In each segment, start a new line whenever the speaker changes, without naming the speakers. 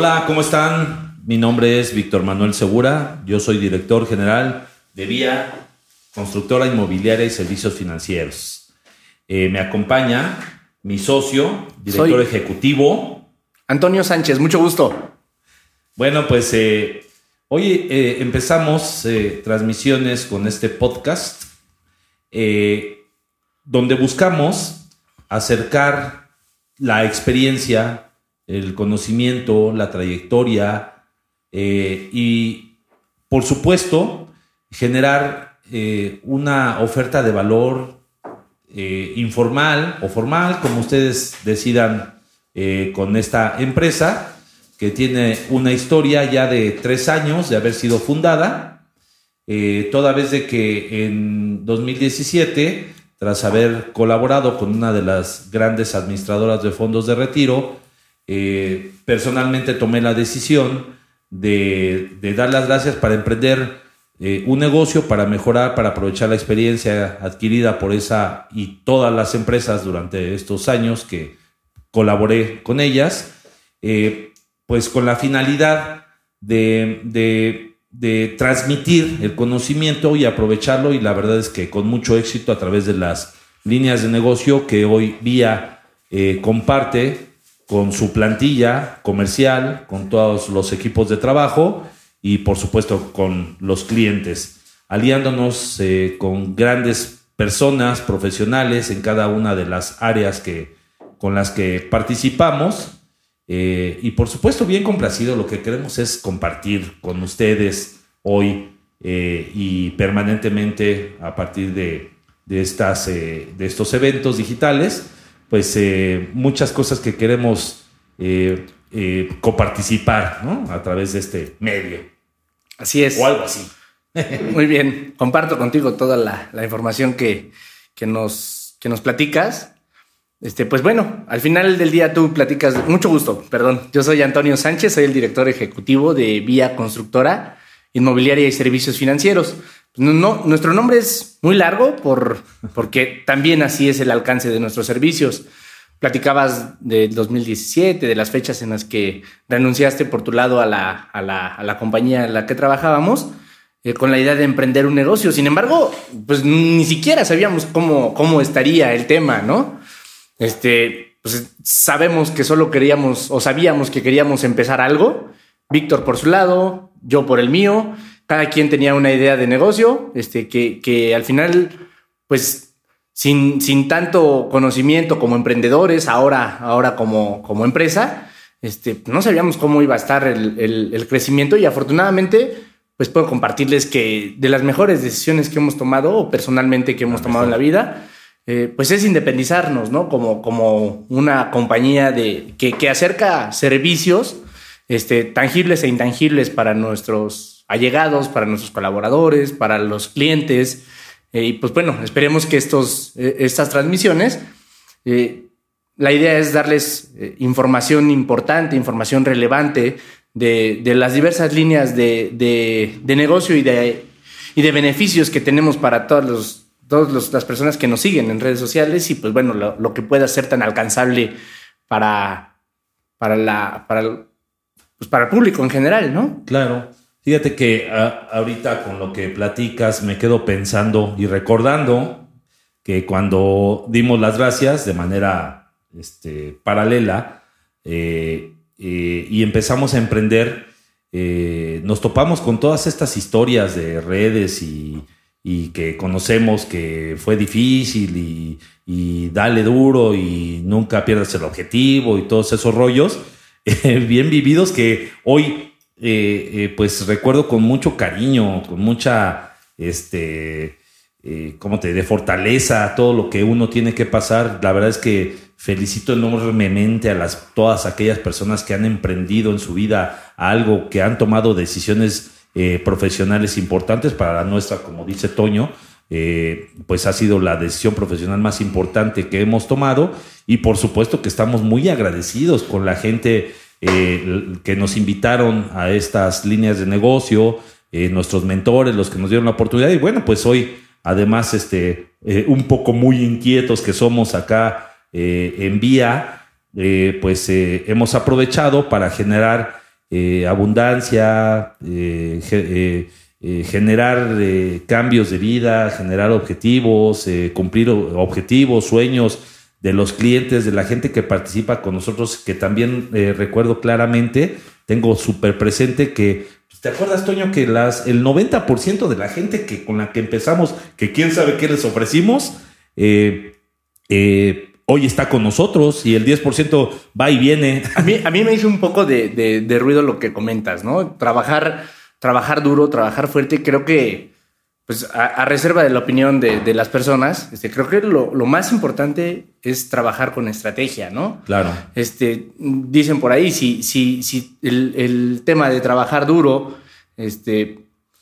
Hola, ¿cómo están? Mi nombre es Víctor Manuel Segura, yo soy director general de Vía Constructora Inmobiliaria y Servicios Financieros. Eh, me acompaña mi socio, director
Soy-
ejecutivo.
Antonio Sánchez, mucho gusto.
Bueno, pues eh, hoy eh, empezamos transmisiones con este podcast donde buscamos acercar la experiencia, el conocimiento, la trayectoria eh, y, por supuesto, generar eh, una oferta de valor eh, informal o formal, como ustedes decidan con esta empresa, que tiene una historia ya de tres años de haber sido fundada, toda vez de que en 2017, tras haber colaborado con una de las grandes administradoras de fondos de retiro, eh, personalmente tomé la decisión de, dar las gracias para emprender eh, un negocio, para mejorar, para aprovechar la experiencia adquirida por esa y todas las empresas durante estos años que colaboré con ellas, eh, pues con la finalidad de, de- transmitir el conocimiento y aprovecharlo y la verdad es que con mucho éxito a través de las líneas de negocio que hoy eh, comparte con su plantilla comercial, con todos los equipos de trabajo y por supuesto con los clientes, aliándonos eh, con grandes personas profesionales en cada una de las áreas que, con las que participamos. Eh, y por supuesto, bien complacido, lo que queremos es compartir con ustedes hoy eh, y permanentemente a partir de, de estas, de estos eventos digitales, pues eh, muchas cosas que queremos eh, eh, coparticipar ¿no? a través de este medio
Así es.
o algo así.
Muy bien. Comparto contigo toda la, la información que, que nos, que nos platicas. Este, pues bueno, al final del día tú platicas. Mucho gusto, perdón. Yo soy Antonio Sánchez, soy el director ejecutivo de Vía Constructora Inmobiliaria y Servicios Financieros. No, no, nuestro nombre es muy largo por, porque también así es el alcance de nuestros servicios. Platicabas del 2017, de las fechas en las que renunciaste por tu lado a la, a la, a la compañía en la que trabajábamos, eh, con la idea de emprender un negocio. Sin embargo, pues ni siquiera sabíamos cómo, cómo estaría el tema, ¿no? Este, pues sabemos que solo queríamos o sabíamos que queríamos empezar algo. Víctor por su lado, yo por el mío. Cada quien tenía una idea de negocio, este, que, que al final, pues sin, sin tanto conocimiento como emprendedores, ahora, ahora como, como empresa, este, no sabíamos cómo iba a estar el, el- el crecimiento y afortunadamente, pues puedo compartirles que de las mejores decisiones que hemos tomado o personalmente que hemos tomado en la vida, eh, pues es independizarnos, ¿no? Como, como una compañía de, que, que acerca servicios este, tangibles e intangibles para nuestros allegados, para nuestros colaboradores, para los clientes. Eh, y pues bueno, esperemos que estos, eh, estas transmisiones, eh, la idea es darles información importante, información relevante de, de las diversas líneas de, de- negocio y de, y de beneficios que tenemos para todos los, todas las personas que nos siguen en redes sociales y pues bueno, lo, lo que pueda ser tan alcanzable para, para, la, para, el- pues para el público en general, ¿no?
Claro. Fíjate que ah, ahorita con lo que platicas me quedo pensando y recordando que cuando dimos las gracias de manera este, paralela eh, eh, y empezamos a emprender, eh, nos topamos con todas estas historias de redes y, que conocemos que fue difícil y, dale duro y nunca pierdas el objetivo y todos esos rollos bien vividos que hoy eh, eh, pues recuerdo con mucho cariño, con mucha, este, eh, ¿cómo te diré? Fortaleza, todo lo que uno tiene que pasar. La verdad es que felicito enormemente a las, todas aquellas personas que han emprendido en su vida algo, que han tomado decisiones eh, profesionales importantes para la nuestra, como dice Toño, pues ha sido la decisión profesional más importante que hemos tomado y por supuesto que estamos muy agradecidos con la gente eh, que nos invitaron a estas líneas de negocio, eh, nuestros mentores, los que nos dieron la oportunidad. Y bueno, pues hoy además este, eh, un poco muy inquietos que somos acá eh, en Vía, pues hemos aprovechado para generar abundancia, generar cambios de vida, generar objetivos, cumplir objetivos, sueños de los clientes, de la gente que participa con nosotros, que también recuerdo claramente, tengo súper presente que ¿Te acuerdas, Toño, que las, el 90% de la gente que, con la que empezamos, que quién sabe qué les ofrecimos, eh, eh, hoy está con nosotros y el 10% va y viene.
A mí, a mí me hizo un poco de, ruido lo que comentas, ¿no? Trabajar, trabajar duro, trabajar fuerte, creo que, pues a, reserva de la opinión de, las personas, este, creo que lo, lo, más importante es trabajar con estrategia, ¿no?
Claro.
Este, dicen por ahí, si, si, si el, el tema de trabajar duro este,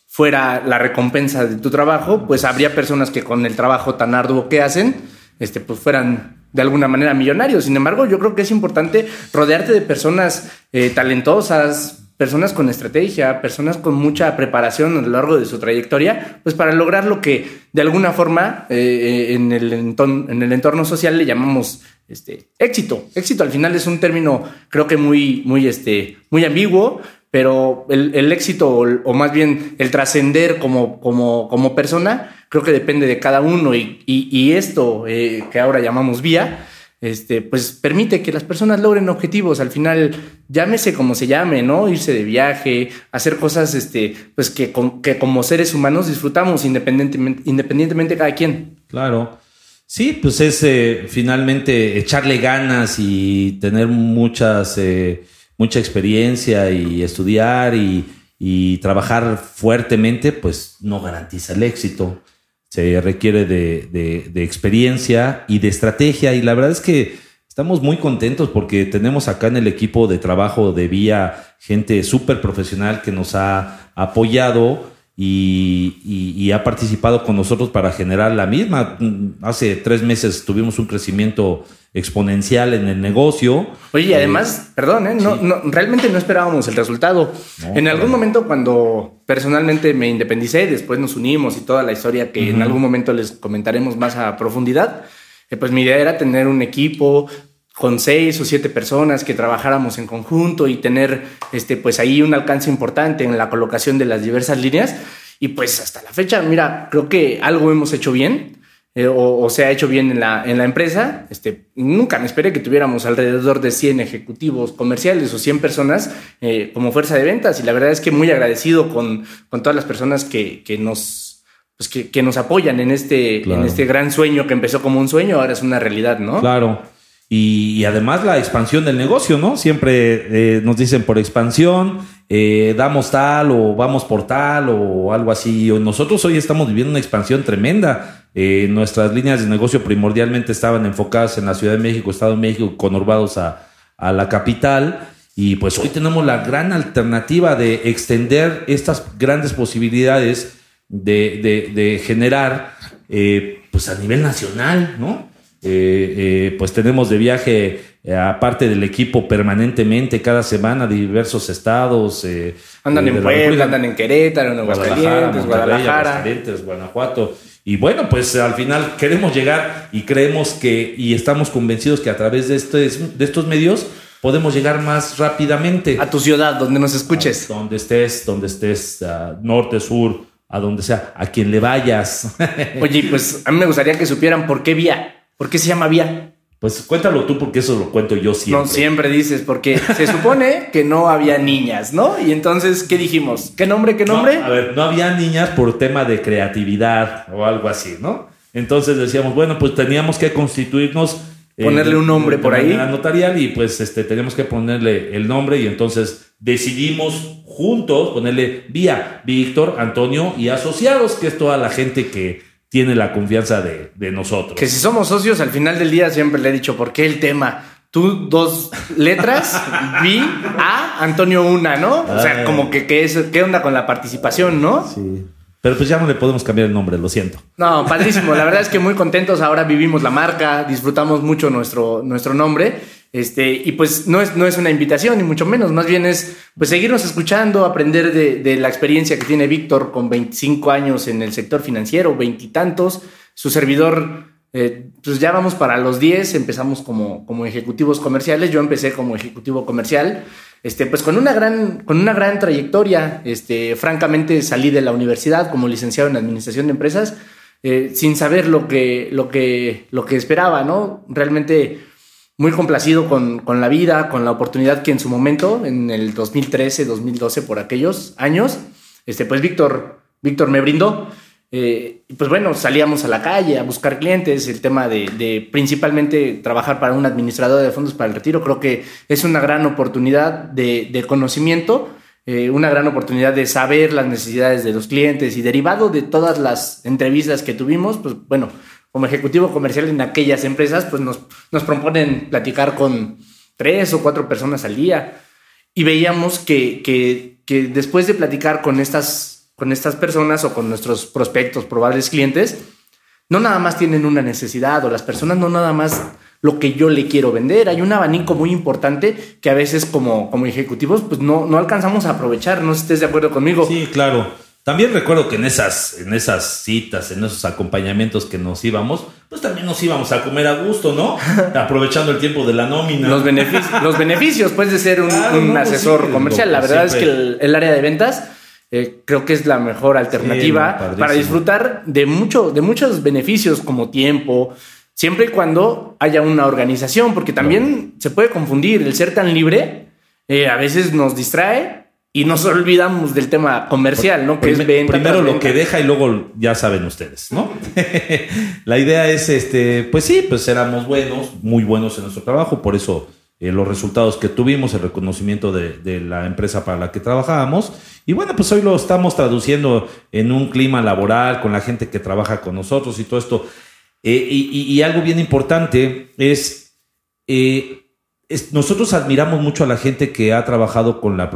fuera la recompensa de tu trabajo, pues habría personas que con el trabajo tan arduo que hacen, este, pues fueran de alguna manera millonarios. Sin embargo, yo creo que es importante rodearte de personas eh, talentosas, personas con estrategia, personas con mucha preparación a lo largo de su trayectoria, pues para lograr lo que de alguna forma eh, eh, en, el entorno, en el entorno social le llamamos este, éxito. Éxito al final es un término creo que muy, muy, este, muy ambiguo, pero el, éxito o, más bien el trascender como, como, como, persona, creo que depende de cada uno y, esto eh, que ahora llamamos vía, este, pues permite que las personas logren objetivos. Al final, llámese como se llame, ¿no? Irse de viaje, hacer cosas, este, pues que, que como seres humanos disfrutamos independientemente, independientemente cada quien.
Claro. Sí, pues es eh, finalmente echarle ganas y tener muchas... Eh, mucha experiencia y estudiar y, trabajar fuertemente, pues no garantiza el éxito. Se requiere de, experiencia y de estrategia. Y la verdad es que estamos muy contentos porque tenemos acá en el equipo de trabajo de Vía gente súper profesional que nos ha apoyado y, ha participado con nosotros para generar la misma. Hace tres meses tuvimos un crecimiento exponencial en el negocio.
Oye, y eh, además, perdón, ¿eh? no, realmente no esperábamos el resultado. en algún momento cuando personalmente me independicé, después nos unimos y toda la historia que en algún momento les comentaremos más a profundidad, eh, pues mi idea era tener un equipo con seis o siete personas que trabajáramos en conjunto y tener este, pues ahí un alcance importante en la colocación de las diversas líneas. Y pues hasta la fecha, mira, creo que algo hemos hecho bien. Eh, o, se ha hecho bien en la, en la empresa. Este, nunca me esperé que tuviéramos alrededor de 100 ejecutivos comerciales o 100 personas eh, como fuerza de ventas y la verdad es que muy agradecido con, con todas las personas que, que nos, pues que, que, nos apoyan en este, en este gran sueño que empezó como un sueño, ahora es una realidad, ¿no?
Claro. Y, además la expansión del negocio, ¿no? Siempre eh, nos dicen por expansión, eh, damos tal o vamos por tal o algo así. Nosotros hoy estamos viviendo una expansión tremenda. Eh, nuestras líneas de negocio primordialmente estaban enfocadas en la Ciudad de México, Estado de México, conurbados a, a la capital. Y pues hoy tenemos la gran alternativa de extender estas grandes posibilidades de, de, de generar pues a nivel nacional, ¿no? Eh, eh, pues tenemos de viaje, eh, aparte del equipo, permanentemente, cada semana, diversos estados.
andan en Puebla, andan en Querétaro, en Aguascalientes, Guadalajara.
Guanajuato. Y bueno, pues al final queremos llegar y creemos que, y estamos convencidos que a través de, estos, de estos medios podemos llegar más rápidamente.
A tu ciudad, donde nos escuches.
donde estés, donde estés, norte, sur, a donde sea, a quien le vayas.
Oye, pues a mí me gustaría que supieran por qué vía ¿Por qué se llama vía?
Pues cuéntalo tú porque eso lo cuento yo siempre.
No, siempre dices, porque se supone que no había niñas, ¿no? Y entonces, ¿qué dijimos? ¿Qué nombre, qué nombre?
a ver, no había niñas por tema de creatividad o algo así, ¿no? Entonces decíamos, bueno, pues teníamos que constituirnos.
Ponerle un nombre por ahí.
notarial y pues este, teníamos que ponerle el nombre y entonces decidimos juntos ponerle vía Víctor, Antonio y asociados, que es toda la gente que tiene la confianza de, nosotros.
Que si somos socios, al final del día siempre le he dicho, ¿por qué el tema? Tú dos letras, vi A, Antonio una, ¿no? O sea, ah. como que ¿qué onda con la participación, no?
Sí. Pero pues ya no le podemos cambiar el nombre, lo siento.
No, padrísimo. La verdad es que muy contentos. Ahora vivimos la marca, disfrutamos mucho nuestro, nuestro nombre. Este, y pues no es, no es una invitación, ni mucho menos, más bien es pues seguirnos escuchando, aprender de, la experiencia que tiene Víctor con 25 años en el sector financiero, veintitantos, su servidor, eh, pues ya vamos para los 10, empezamos como, como ejecutivos comerciales, yo empecé como ejecutivo comercial, este, pues con una gran, con una gran trayectoria. Este, francamente salí de la universidad como licenciado en administración de empresas eh, sin saber lo que, lo que, lo que esperaba, ¿no? Realmente muy complacido con, con, la vida, con la oportunidad que en su momento, en el 2013, 2012, por aquellos años, este, pues Víctor, Víctor me brindó. Eh, pues bueno, salíamos a la calle a buscar clientes, el tema de, principalmente trabajar para un administrador de fondos para el retiro, creo que es una gran oportunidad de, conocimiento, eh, una gran oportunidad de saber las necesidades de los clientes y derivado de todas las entrevistas que tuvimos, pues bueno, como ejecutivo comercial en aquellas empresas, pues nos, nos proponen platicar con tres o cuatro personas al día y veíamos que, que, que después de platicar con estas con estas personas o con nuestros prospectos, probables clientes, no nada más tienen una necesidad o las personas no nada más lo que yo le quiero vender. Hay un abanico muy importante que a veces como, como ejecutivos pues no, no alcanzamos a aprovechar. No sé si estés de acuerdo conmigo.
Sí, claro. También recuerdo que en esas, en esas citas, en esos acompañamientos que nos íbamos, pues también nos íbamos a comer a gusto, ¿no? Aprovechando el tiempo de la nómina.
Los beneficios, los beneficios pues de ser un, pues asesor comercial. La verdad es que el área de ventas eh, creo que es la mejor alternativa para disfrutar de, mucho, de muchos beneficios como tiempo, siempre y cuando haya una organización, porque también se puede confundir el ser tan libre, eh, a veces nos distrae y nos olvidamos del tema comercial, ¿no?
Que es venta. Primero lo que deja y luego ya saben ustedes, ¿no? la idea es, este, pues sí, pues éramos buenos, muy buenos en nuestro trabajo, por eso eh, los resultados que tuvimos, el reconocimiento de, la empresa para la que trabajábamos. Y bueno, pues hoy lo estamos traduciendo en un clima laboral con la gente que trabaja con nosotros y todo esto. Eh, y, algo bien importante eh, es, nosotros admiramos mucho a la gente que ha trabajado con la,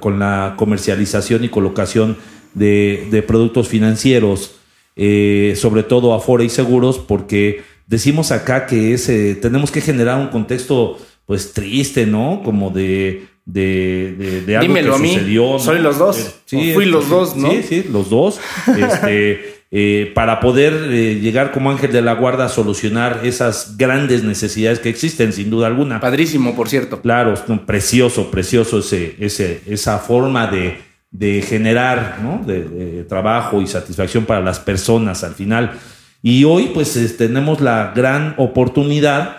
con la comercialización y colocación de, productos financieros, sobre todo Afora y seguros, porque decimos acá que es, tenemos que generar un contexto pues triste, ¿no? Como de, de, de, algo
Dímelo
que
a
sucedió.
Soy los dos. Eh, sí, fui los dos, ¿no?
Sí, sí, los dos. este, eh, para poder eh, llegar como ángel de la guarda a solucionar esas grandes necesidades que existen, sin duda alguna.
Padrísimo, por cierto.
Claro, precioso, precioso ese, ese, esa forma de, de generar ¿no? de, trabajo y satisfacción para las personas al final. Y hoy pues tenemos la gran oportunidad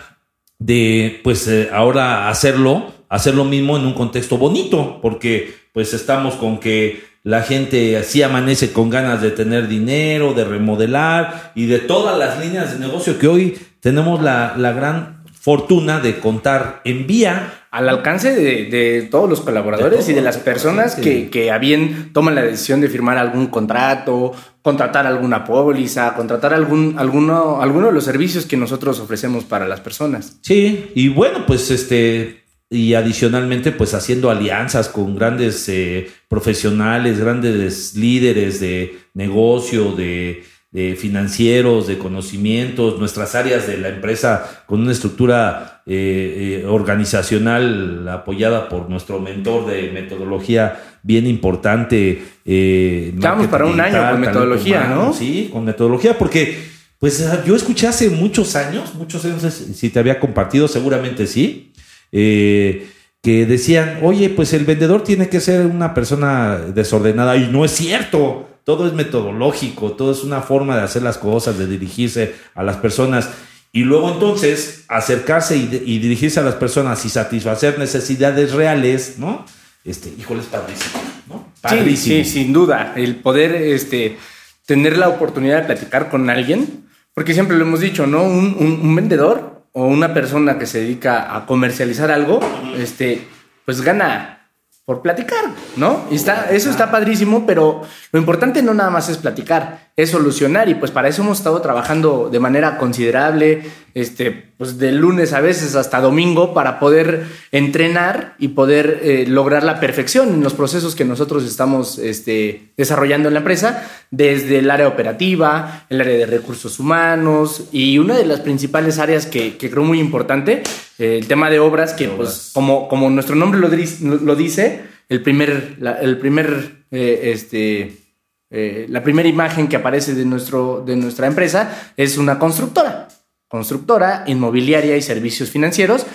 de pues eh, ahora hacerlo, hacer lo mismo en un contexto bonito, porque pues estamos con que la gente así amanece con ganas de tener dinero, de remodelar y de todas las líneas de negocio que hoy tenemos la, la gran fortuna de contar en vía
al alcance de, todos los colaboradores y de las personas que, que, a bien toman la decisión de firmar algún contrato, contratar alguna póliza, contratar algún, alguno, alguno de los servicios que nosotros ofrecemos para las personas.
Sí, y bueno, pues este, y adicionalmente, pues haciendo alianzas con grandes eh, profesionales, grandes líderes de negocio, de de financieros, de conocimientos, nuestras áreas de la empresa con una estructura eh, eh, organizacional apoyada por nuestro mentor de metodología bien importante.
Eh, Estamos para un año con metodología, ¿no?
Sí, con metodología, porque pues yo escuché hace muchos años, muchos años, si te había compartido, seguramente sí, que decían, oye, pues el vendedor tiene que ser una persona desordenada y no es cierto todo es metodológico, todo es una forma de hacer las cosas, de dirigirse a las personas. Y luego entonces acercarse y, dirigirse a las personas y satisfacer necesidades reales, ¿no? Este, híjole, es padrísimo, ¿no?
Sí, sin duda. El poder este, tener la oportunidad de platicar con alguien, porque siempre lo hemos dicho, ¿no? Un, vendedor o una persona que se dedica a comercializar algo, este, pues gana por platicar, ¿no? Y está, eso está padrísimo, pero lo importante no nada más es platicar, es solucionar y pues para eso hemos estado trabajando de manera considerable, este, pues de lunes a veces hasta domingo para poder entrenar y poder eh, lograr la perfección en los procesos que nosotros estamos este, desarrollando en la empresa, desde el área operativa, el área de recursos humanos y una de las principales áreas que, creo muy importante, eh, el tema de obras, que pues como, como nuestro nombre lo, lo dice, el primer, el primer eh, este, eh, la primera imagen que aparece de, nuestro, de nuestra empresa es una constructora, constructora, inmobiliaria y servicios financieros.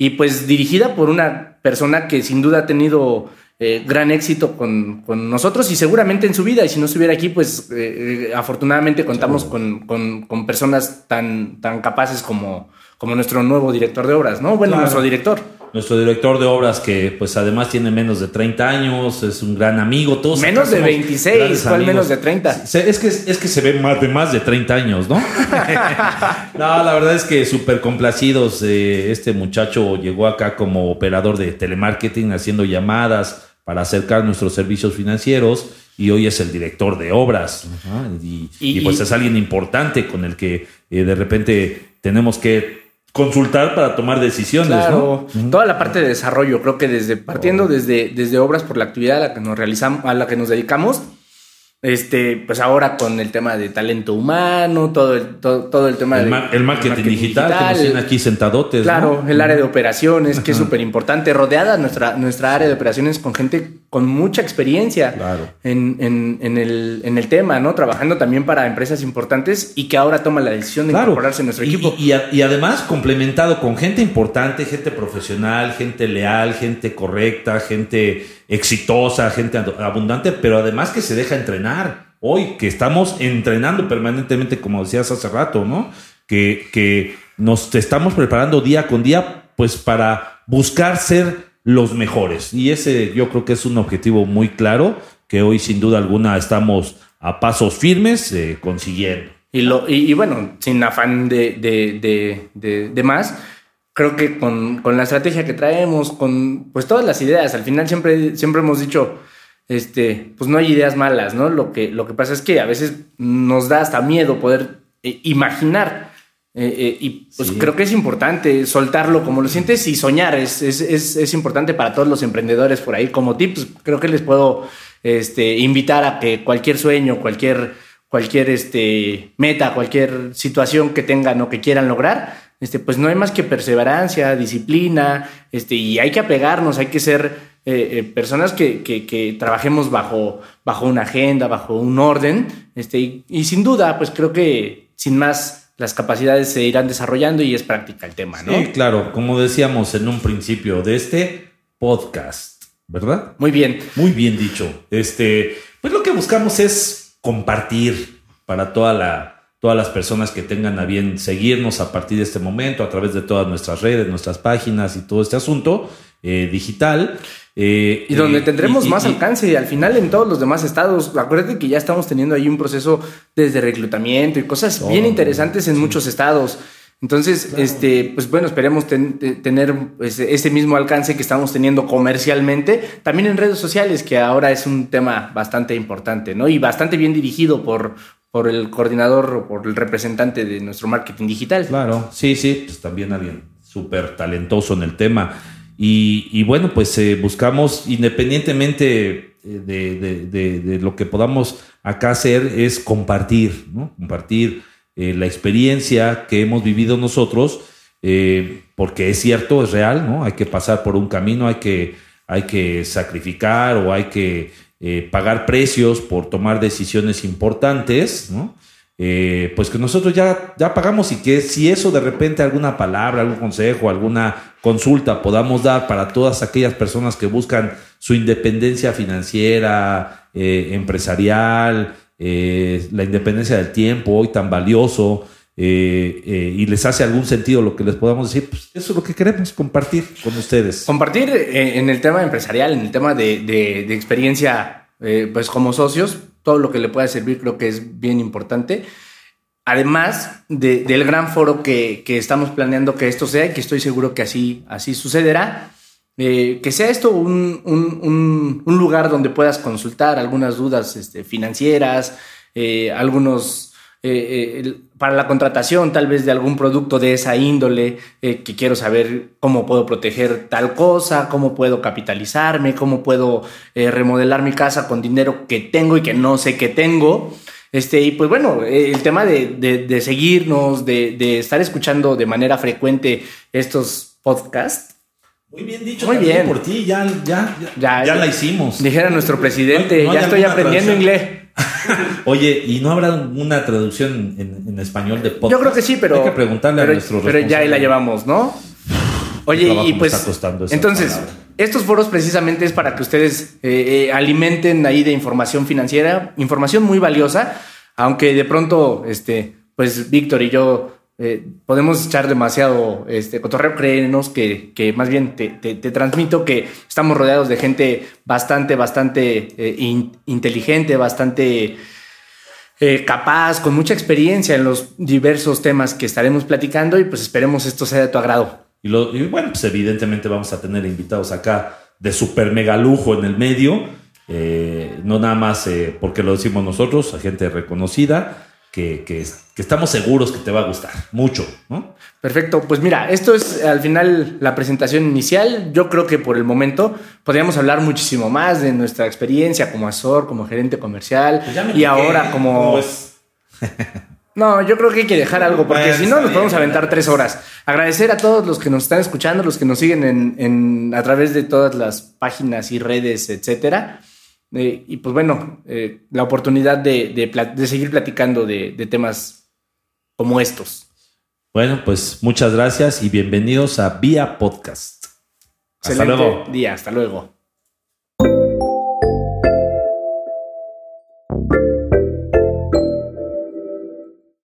y pues dirigida por una persona que sin duda ha tenido eh, gran éxito con, con, nosotros y seguramente en su vida. Y si no estuviera aquí, pues eh, afortunadamente contamos con, con, con, personas tan, tan capaces como, como nuestro nuevo director de obras, ¿no? Bueno, nuestro director
nuestro director de obras que pues además tiene menos de 30 años, es un gran amigo, todos
menos de 26, ¿cuál menos de 30?
Es que, es que se ve más de más de 30 años, ¿no? no, la verdad es que súper complacidos. Eh, este muchacho llegó acá como operador de telemarketing haciendo llamadas para acercar nuestros servicios financieros y hoy es el director de obras. y, pues es alguien importante con el que eh, de repente tenemos que consultar para tomar decisiones. Claro,
toda la parte de desarrollo, creo que desde partiendo oh. desde, desde obras por la actividad a la que nos realizamos, a la que nos dedicamos, este, pues ahora con el tema de talento humano, todo el, todo, el tema
el, el marketing, digital, que nos aquí sentadotes.
Claro, el área de operaciones, que es súper importante, rodeada nuestra, nuestra área de operaciones con gente con mucha experiencia en, en, en, el, en el tema, ¿no? Trabajando también para empresas importantes y que ahora toma la decisión de incorporarse en nuestro equipo.
Y, y, además complementado con gente importante, gente profesional, gente leal, gente correcta, gente exitosa, gente abundante, pero además que se deja entrenar. Hoy que estamos entrenando permanentemente, como decías hace rato, ¿no? Que, que nos estamos preparando día con día, pues para buscar ser los mejores. Y ese yo creo que es un objetivo muy claro que hoy sin duda alguna estamos a pasos firmes eh, consiguiendo.
Y, lo, y, bueno, sin afán de, de, de, de, más, creo que con, con, la estrategia que traemos, con pues todas las ideas, al final siempre, siempre hemos dicho, este, pues no hay ideas malas, ¿no? Lo que, lo que pasa es que a veces nos da hasta miedo poder eh, imaginar eh, eh, y pues creo que es importante soltarlo como lo sientes y soñar. Es, es, es, es, importante para todos los emprendedores por ahí. Como tips, creo que les puedo este, invitar a que cualquier sueño, cualquier, cualquier este, meta, cualquier situación que tengan o que quieran lograr, este, pues no hay más que perseverancia, disciplina, este, y hay que apegarnos, hay que ser eh, personas que, que, que, trabajemos bajo, bajo una agenda, bajo un orden, este, y, y sin duda, pues creo que sin más las capacidades se irán desarrollando y es práctica el tema, ¿no?
Sí, claro, como decíamos en un principio de este podcast, ¿verdad?
Muy bien.
Muy bien dicho. Este, pues lo que buscamos es compartir para toda la, todas las personas que tengan a bien seguirnos a partir de este momento a través de todas nuestras redes, nuestras páginas y todo este asunto eh, digital.
Eh, y donde tendremos más alcance al final en todos los demás estados. Acuérdate que ya estamos teniendo ahí un proceso desde reclutamiento y cosas bien interesantes en muchos estados. Entonces, este, pues bueno, esperemos tener pues, ese mismo alcance que estamos teniendo comercialmente, también en redes sociales, que ahora es un tema bastante importante, ¿no? Y bastante bien dirigido por, por el coordinador o por el representante de nuestro marketing digital.
Claro, sí, sí, pues también alguien súper talentoso en el tema. Y, bueno, pues eh, buscamos, independientemente eh, de, lo que podamos acá hacer, es compartir, ¿no? Compartir eh, la experiencia que hemos vivido nosotros, porque es cierto, es real, ¿no? Hay que pasar por un camino, hay que, hay que sacrificar o hay que pagar precios por tomar decisiones importantes, ¿no? Eh, pues que nosotros ya, ya pagamos y que si eso de repente alguna palabra, algún consejo, alguna consulta podamos dar para todas aquellas personas que buscan su independencia financiera, eh, empresarial, eh, la independencia del tiempo hoy tan valioso. y les hace algún sentido lo que les podamos decir, pues eso es lo que queremos compartir con ustedes.
Compartir en el tema empresarial, en el tema de, de experiencia, pues como socios, todo lo que le pueda servir creo que es bien importante. Además del gran foro que, estamos planeando que esto sea y que estoy seguro que así, así sucederá, eh, que sea esto un, lugar donde puedas consultar algunas dudas este, financieras, eh, algunos eh, para la contratación tal vez de algún producto de esa índole, que quiero saber cómo puedo proteger tal cosa, cómo puedo capitalizarme, cómo puedo remodelar mi casa con dinero que tengo y que no sé que tengo. Este, y pues bueno, el tema de, seguirnos, de, estar escuchando de manera frecuente estos podcasts.
Muy bien dicho, muy bien por ti, ya, ya, ya, ya, la hicimos.
Dijera nuestro presidente, ya estoy aprendiendo inglés.
Oye, ¿y no habrá una traducción en, español de podcast?
Yo creo que sí, pero.
Hay que preguntarle
a
nuestro
Pero ya ahí la llevamos, ¿no? Oye, y pues entonces, estos foros precisamente es para que ustedes eh, eh, alimenten ahí de información financiera, información muy valiosa, aunque de pronto, este, pues Víctor y yo eh, podemos echar demasiado este, cotorreo, créenos que, que más bien te, te, transmito que estamos rodeados de gente bastante, bastante inteligente, bastante capaz, con mucha experiencia en los diversos temas que estaremos platicando y pues esperemos esto sea de tu agrado.
Y, bueno, pues evidentemente vamos a tener invitados acá de super mega lujo en el medio, eh, no nada más eh, porque lo decimos nosotros, a gente reconocida, que, que, estamos seguros que te va a gustar mucho. ¿no?
Perfecto, pues mira, esto es al final la presentación inicial. Yo creo que por el momento podríamos hablar muchísimo más de nuestra experiencia como asesor, como gerente comercial pues y ahora como... No, yo creo que hay que dejar algo, porque si no nos podemos aventar tres horas. Agradecer a todos los que nos están escuchando, los que nos siguen en, a través de todas las páginas y redes, etcétera. Eh, y pues bueno, eh, la oportunidad de, seguir platicando de, temas como estos.
Bueno, pues muchas gracias y bienvenidos a Vía Podcast.
Hasta luego. Día, hasta luego.